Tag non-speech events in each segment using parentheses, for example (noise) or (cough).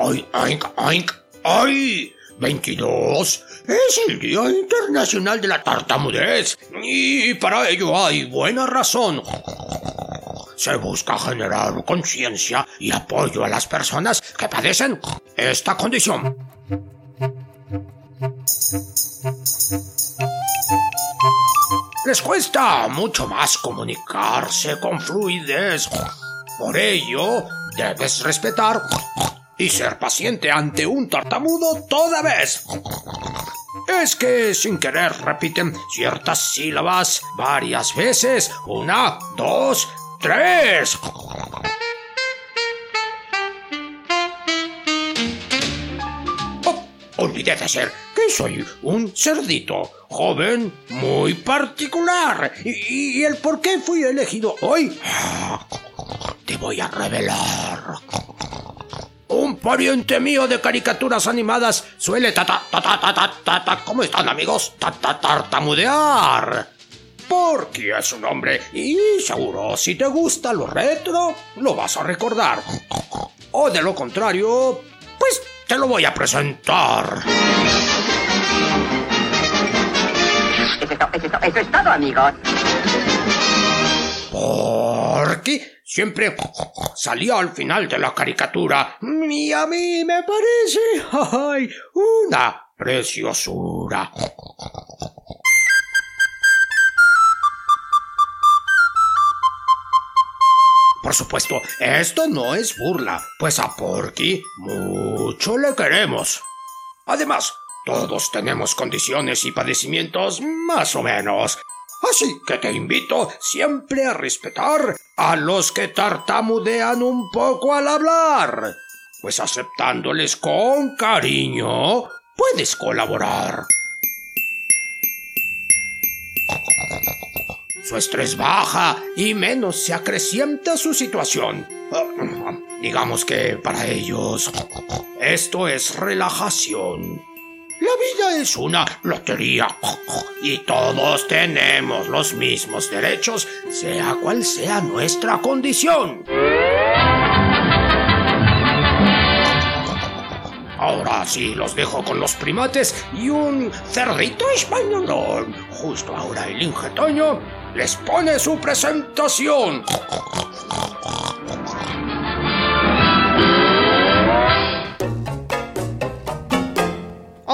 ¡Ay, ay, ay, ay! ¡Ay! 22 es el Día Internacional de la Tartamudez y para ello hay buena razón. Se busca generar conciencia y apoyo a las personas que padecen esta condición. Les cuesta mucho más comunicarse con fluidez. Por ello, debes respetar y ser paciente ante un tartamudo toda vez. Es que sin querer repiten ciertas sílabas varias veces. Una, dos, tres. Oh, olvidé decir que soy un cerdito, joven, muy particular. ¿Y, y el por qué fui elegido hoy? Te voy a revelar. Un pariente mío de caricaturas animadas suele tata, tata, tata, tata, ¿cómo están amigos? Tata, tartamudear. Porque es un hombre y seguro si te gusta lo retro, lo vas a recordar. O de lo contrario, pues te lo voy a presentar. Eso es todo, amigos. Porque siempre salía al final de la caricatura y a mí me parece ay, una preciosura. Por supuesto, esto no es burla, pues a Porky mucho le queremos. Además, todos tenemos condiciones y padecimientos más o menos. Así que te invito siempre a respetar a los que tartamudean un poco al hablar, pues aceptándoles con cariño puedes colaborar. Su estrés baja y menos se acrecienta su situación. Digamos que para ellos esto es relajación. La vida es una lotería y todos tenemos los mismos derechos, sea cual sea nuestra condición. Ahora sí los dejo con los primates y un cerdito español. Justo ahora el ingetoño les pone su presentación.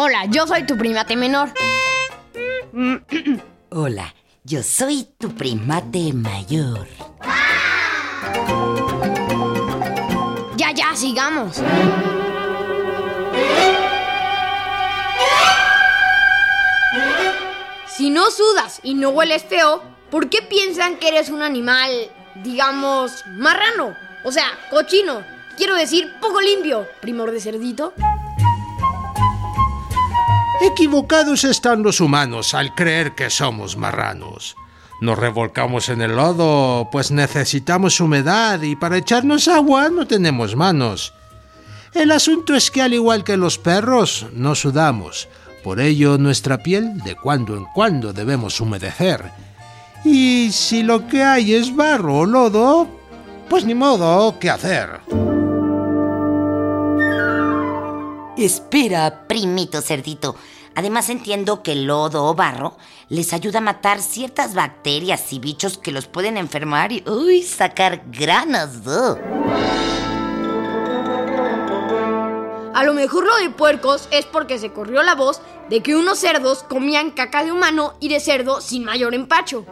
Hola, yo soy tu primate menor. (clears throat) Hola, yo soy tu primate mayor. Ya, ya, sigamos. Si no sudas y no hueles feo, ¿por qué piensan que eres un animal, digamos, marrano? O sea, cochino. Quiero decir, poco limpio, primor de cerdito. Equivocados están los humanos al creer que somos marranos. Nos revolcamos en el lodo, pues necesitamos humedad y para echarnos agua no tenemos manos. El asunto es que al igual que los perros, no sudamos. Por ello nuestra piel de cuando en cuando debemos humedecer. Y si lo que hay es barro o lodo, pues ni modo, ¿qué hacer? Espera, primito cerdito. Además entiendo que el lodo o barro les ayuda a matar ciertas bacterias y bichos que los pueden enfermar y uy, sacar granas. ugh. A lo mejor lo de puercos es porque se corrió la voz de que unos cerdos comían caca de humano y de cerdo sin mayor empacho.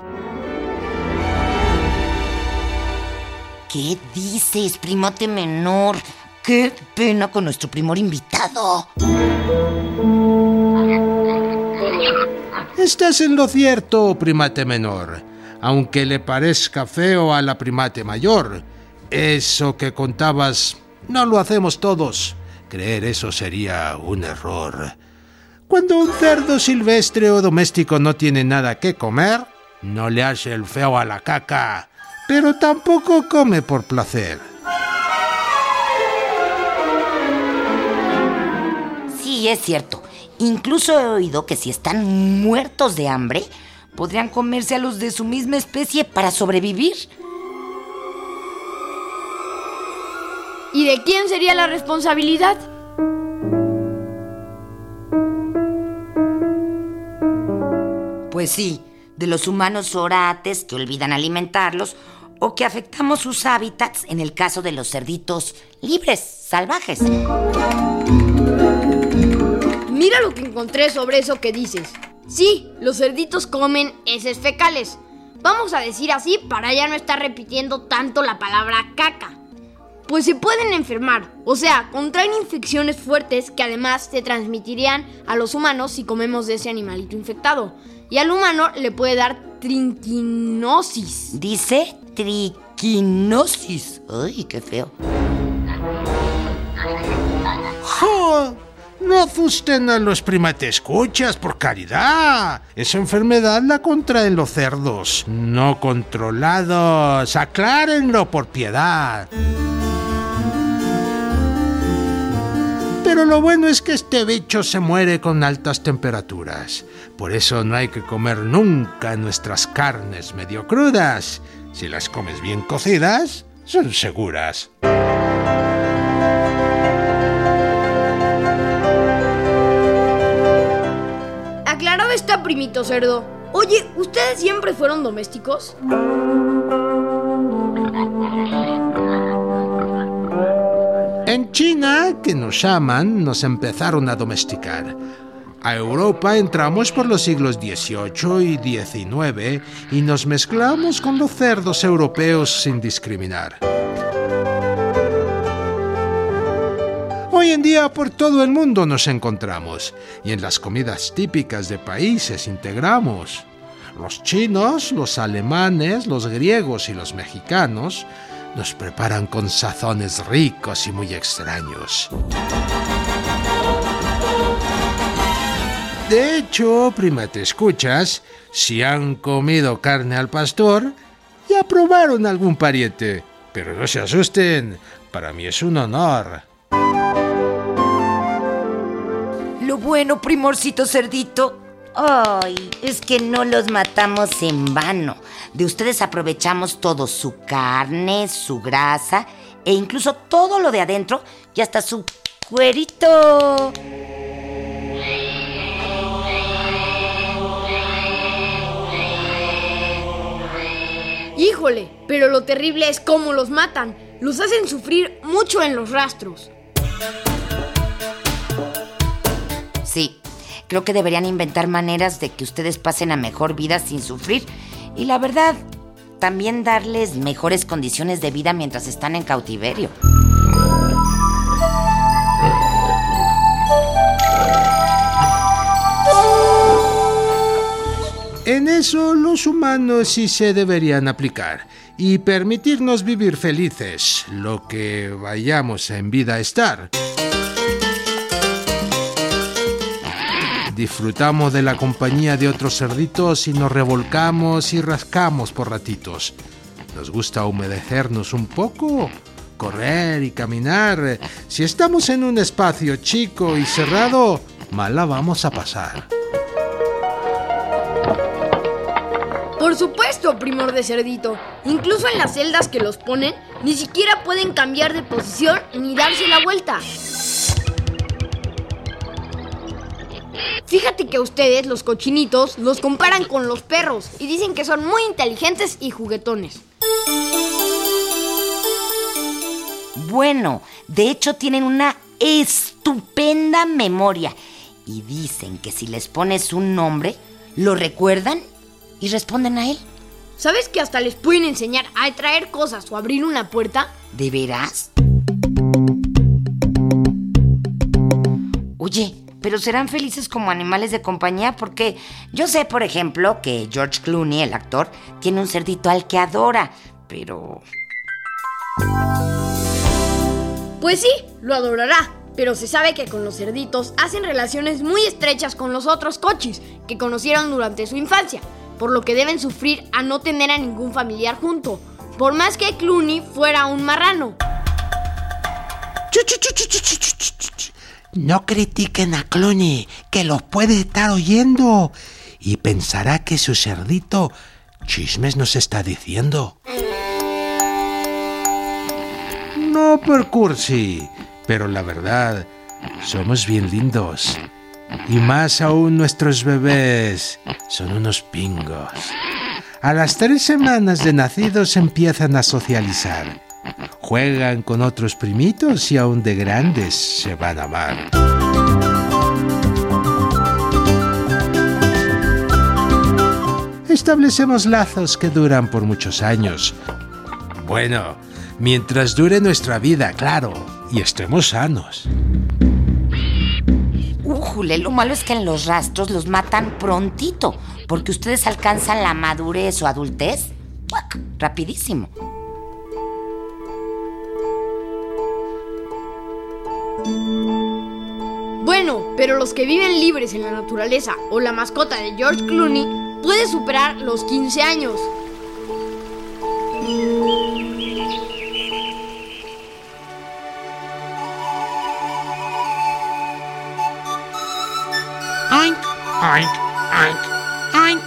¿Qué dices, primote menor? Qué pena con nuestro primor invitado. Estás en lo cierto, primate menor, aunque le parezca feo a la primate mayor. Eso que contabas no lo hacemos todos. Creer eso sería un error. Cuando un cerdo silvestre o doméstico no tiene nada que comer, no le hace el feo a la caca, pero tampoco come por placer. Sí, es cierto. Incluso he oído que si están muertos de hambre, podrían comerse a los de su misma especie para sobrevivir. ¿Y de quién sería la responsabilidad? Pues sí, de los humanos orates que olvidan alimentarlos o que afectamos sus hábitats en el caso de los cerditos libres, salvajes. Mira lo que encontré sobre eso que dices. Sí, los cerditos comen heces fecales. Vamos a decir así para ya no estar repitiendo tanto la palabra caca. Pues se pueden enfermar, o sea, contraen infecciones fuertes que además se transmitirían a los humanos si comemos de ese animalito infectado. Y al humano le puede dar trinquinosis. Dice triquinosis. Ay, qué feo. No asusten a los primatescuchas, por caridad. Esa enfermedad la contraen los cerdos, no controlados. Aclárenlo por piedad. Pero lo bueno es que este bicho se muere con altas temperaturas. Por eso no hay que comer nunca nuestras carnes medio crudas. Si las comes bien cocidas, son seguras. Está, primito cerdo. Oye, ¿ustedes siempre fueron domésticos? En China, que nos llaman, nos empezaron a domesticar. A Europa entramos por los siglos XVIII y XIX y nos mezclamos con los cerdos europeos sin discriminar. Hoy en día por todo el mundo nos encontramos y en las comidas típicas de países integramos. Los chinos, los alemanes, los griegos y los mexicanos nos preparan con sazones ricos y muy extraños. De hecho, prima, te escuchas, si han comido carne al pastor, ya probaron algún pariente. Pero no se asusten, para mí es un honor. Bueno, primorcito cerdito. Ay, es que no los matamos en vano. De ustedes aprovechamos todo, su carne, su grasa e incluso todo lo de adentro y hasta su cuerito. Híjole, pero lo terrible es cómo los matan. Los hacen sufrir mucho en los rastros. Creo que deberían inventar maneras de que ustedes pasen a mejor vida sin sufrir. Y la verdad, también darles mejores condiciones de vida mientras están en cautiverio. En eso los humanos sí se deberían aplicar y permitirnos vivir felices, lo que vayamos en vida a estar. Disfrutamos de la compañía de otros cerditos y nos revolcamos y rascamos por ratitos. Nos gusta humedecernos un poco, correr y caminar. Si estamos en un espacio chico y cerrado, mal la vamos a pasar. Por supuesto, primor de cerdito. Incluso en las celdas que los ponen, ni siquiera pueden cambiar de posición ni darse la vuelta. Fíjate que ustedes, los cochinitos, los comparan con los perros y dicen que son muy inteligentes y juguetones. Bueno, de hecho tienen una estupenda memoria y dicen que si les pones un nombre, lo recuerdan y responden a él. ¿Sabes que hasta les pueden enseñar a traer cosas o abrir una puerta? ¿De veras? Oye, pero serán felices como animales de compañía porque yo sé, por ejemplo, que George Clooney, el actor, tiene un cerdito al que adora, pero... Pues sí, lo adorará, pero se sabe que con los cerditos hacen relaciones muy estrechas con los otros cochis que conocieron durante su infancia, por lo que deben sufrir a no tener a ningún familiar junto, por más que Clooney fuera un marrano. No critiquen a Clooney, que los puede estar oyendo y pensará que su cerdito chismes nos está diciendo. No por cursi, pero la verdad, somos bien lindos. Y más aún nuestros bebés son unos pingos. A las tres semanas de nacidos empiezan a socializar. Juegan con otros primitos y aún de grandes se van a amar. Establecemos lazos que duran por muchos años. Bueno, mientras dure nuestra vida, claro, y estemos sanos. Újule, lo malo es que en los rastros los matan prontito, porque ustedes alcanzan la madurez o adultez ¡guac! rapidísimo. Pero los que viven libres en la naturaleza o la mascota de George Clooney puede superar los 15 años. Oink, oink, oink.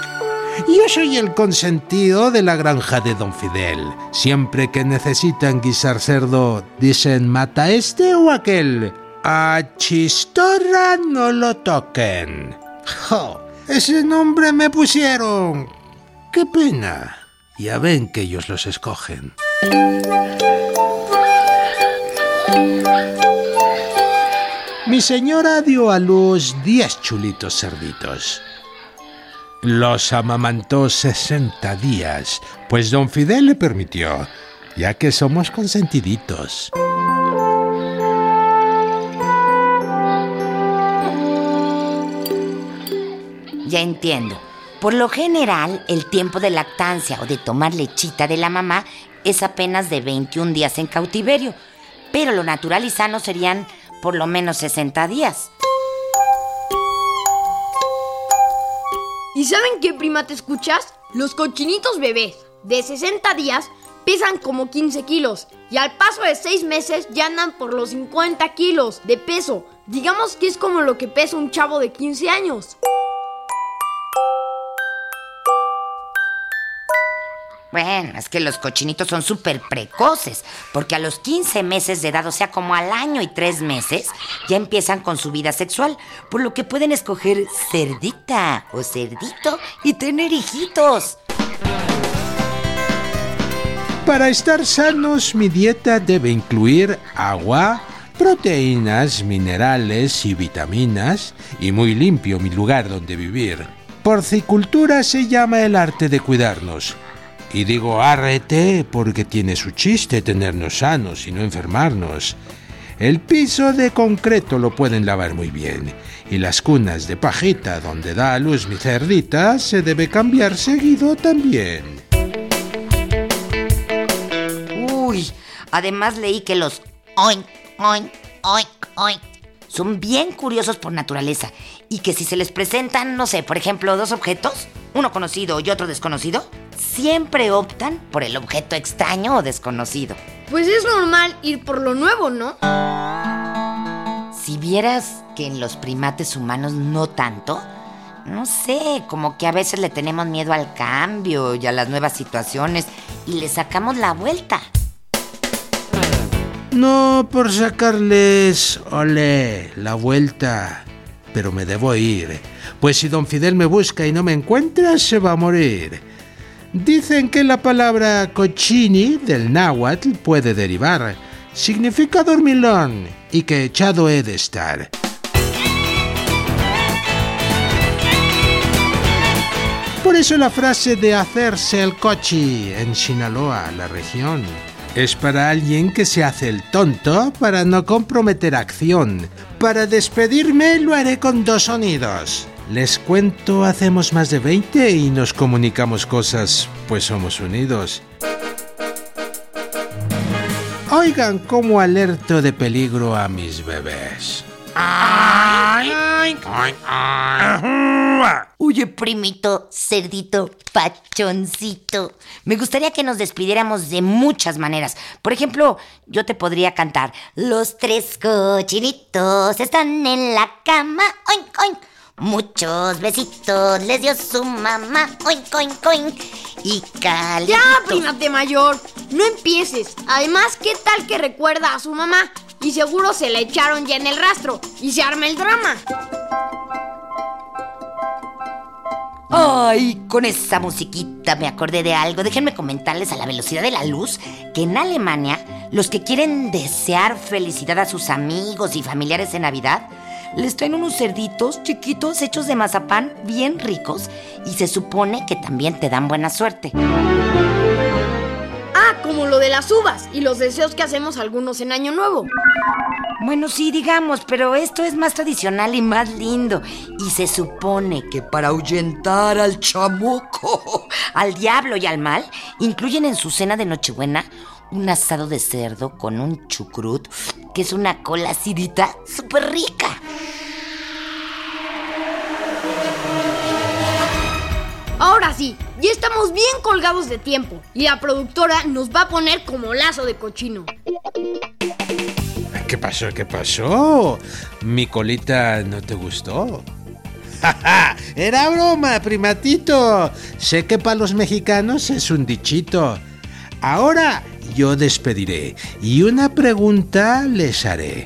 Yo soy el consentido de la granja de Don Fidel. Siempre que necesitan guisar cerdo, dicen mata este o aquel. A Chistorra no lo toquen. Jo, ese nombre me pusieron. Qué pena. Ya ven que ellos los escogen. Mi señora dio a luz diez chulitos cerditos. Los amamantó 60 días, pues don Fidel le permitió, ya que somos consentiditos. Ya entiendo. Por lo general, el tiempo de lactancia o de tomar lechita de la mamá es apenas de 21 días en cautiverio, pero lo natural y sano serían por lo menos 60 días. ¿Y saben qué prima te escuchas? Los cochinitos bebés de 60 días pesan como 15 kilos y al paso de 6 meses ya andan por los 50 kilos de peso. Digamos que es como lo que pesa un chavo de 15 años. Bueno, es que los cochinitos son súper precoces, porque a los 15 meses de edad, o sea, como al año y 3 meses, ya empiezan con su vida sexual, por lo que pueden escoger cerdita o cerdito y tener hijitos. Para estar sanos, mi dieta debe incluir agua, proteínas, minerales y vitaminas, y muy limpio mi lugar donde vivir. Porcicultura se llama el arte de cuidarnos. Y digo arrete porque tiene su chiste tenernos sanos y no enfermarnos. El piso de concreto lo pueden lavar muy bien. Y las cunas de pajita donde da a luz mi cerdita se debe cambiar seguido también. Uy, además leí que los oink, oink, oink, oink son bien curiosos por naturaleza y que si se les presentan, no sé, por ejemplo, dos objetos, uno conocido y otro desconocido, siempre optan por el objeto extraño o desconocido. Pues es normal ir por lo nuevo, ¿no? Si vieras que en los primates humanos no tanto, no sé, como que a veces le tenemos miedo al cambio y a las nuevas situaciones y le sacamos la vuelta. No por sacarles, ole, la vuelta, pero me debo ir, pues si don Fidel me busca y no me encuentra, se va a morir. Dicen que la palabra cochini del náhuatl puede derivar, significa dormilón y que echado he de estar. Por eso la frase de hacerse el cochi en Sinaloa, la región, Es para alguien que se hace el tonto para no comprometer acción. Para despedirme lo haré con dos sonidos. Les cuento, hacemos más de 20 y nos comunicamos cosas, pues somos unidos. Oigan cómo alerto de peligro a mis bebés. Oye, primito, cerdito, pachoncito. Me gustaría que nos despidiéramos de muchas maneras. Por ejemplo, yo te podría cantar: Los tres cochinitos están en la cama. Oink, oink. Muchos besitos les dio su mamá. Oink, oink, oink. Y calientito. Ya, primate mayor, no empieces. Además, ¿qué tal que recuerda a su mamá? Y seguro se la echaron ya en el rastro y se arma el drama. Ay, con esa musiquita me acordé de algo. Déjenme comentarles a la velocidad de la luz que en Alemania los que quieren desear felicidad a sus amigos y familiares en Navidad les traen unos cerditos chiquitos hechos de mazapán bien ricos y se supone que también te dan buena suerte. Como lo de las uvas y los deseos que hacemos algunos en Año Nuevo. Bueno, sí, digamos, pero esto es más tradicional y más lindo. Y se supone que para ahuyentar al chamuco, (laughs) al diablo y al mal, incluyen en su cena de Nochebuena un asado de cerdo con un chucrut, que es una cola acidita súper rica. Ahora ya estamos bien colgados de tiempo y la productora nos va a poner como lazo de cochino. ¿Qué pasó? ¿Qué pasó? ¿Mi colita no te gustó? ¡Ja, (laughs) Era broma, primatito. Sé que para los mexicanos es un dichito. Ahora yo despediré y una pregunta les haré.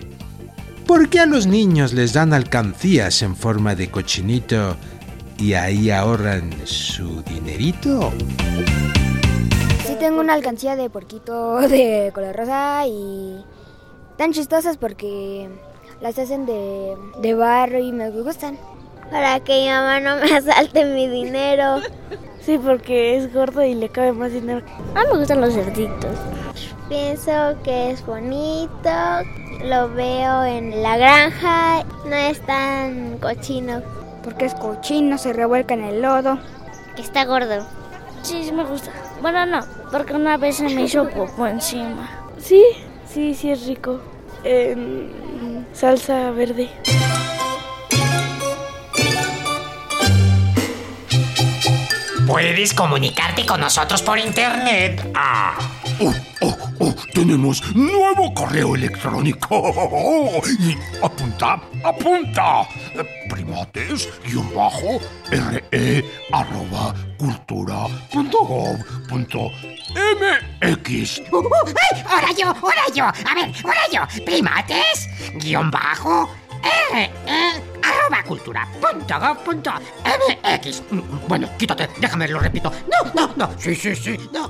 ¿Por qué a los niños les dan alcancías en forma de cochinito y ahí ahorran su dinerito? Sí tengo una alcancía de porquito (laughs) de color rosa y tan chistosas porque las hacen de, de barro y me gustan. Para que mi mamá no me (laughs) asalte mi dinero. Sí, porque es gordo y le cabe más dinero. A mí me gustan los cerditos. Pienso que es bonito, lo veo en la granja, no es tan cochino. Porque es cochino, se revuelca en el lodo. Está gordo. Sí, sí me gusta. Bueno, no, porque una vez se me hizo popo encima. Sí, sí, sí es rico. Eh, salsa verde. Puedes comunicarte con nosotros por internet. Ah, oh, oh, oh, tenemos nuevo correo electrónico. (laughs) Y apunta, apunta. Primates, guion bajo, re, arroba, cultura, punto gov, punto mx. Uh, (laughs) ay, ahora yo, ahora yo. A ver, ahora yo. Primates, guion bajo, re, arroba cultura punto gov punto mx. Bueno, quítate, déjame, lo repito. No, no, no. Sí, sí, sí, no.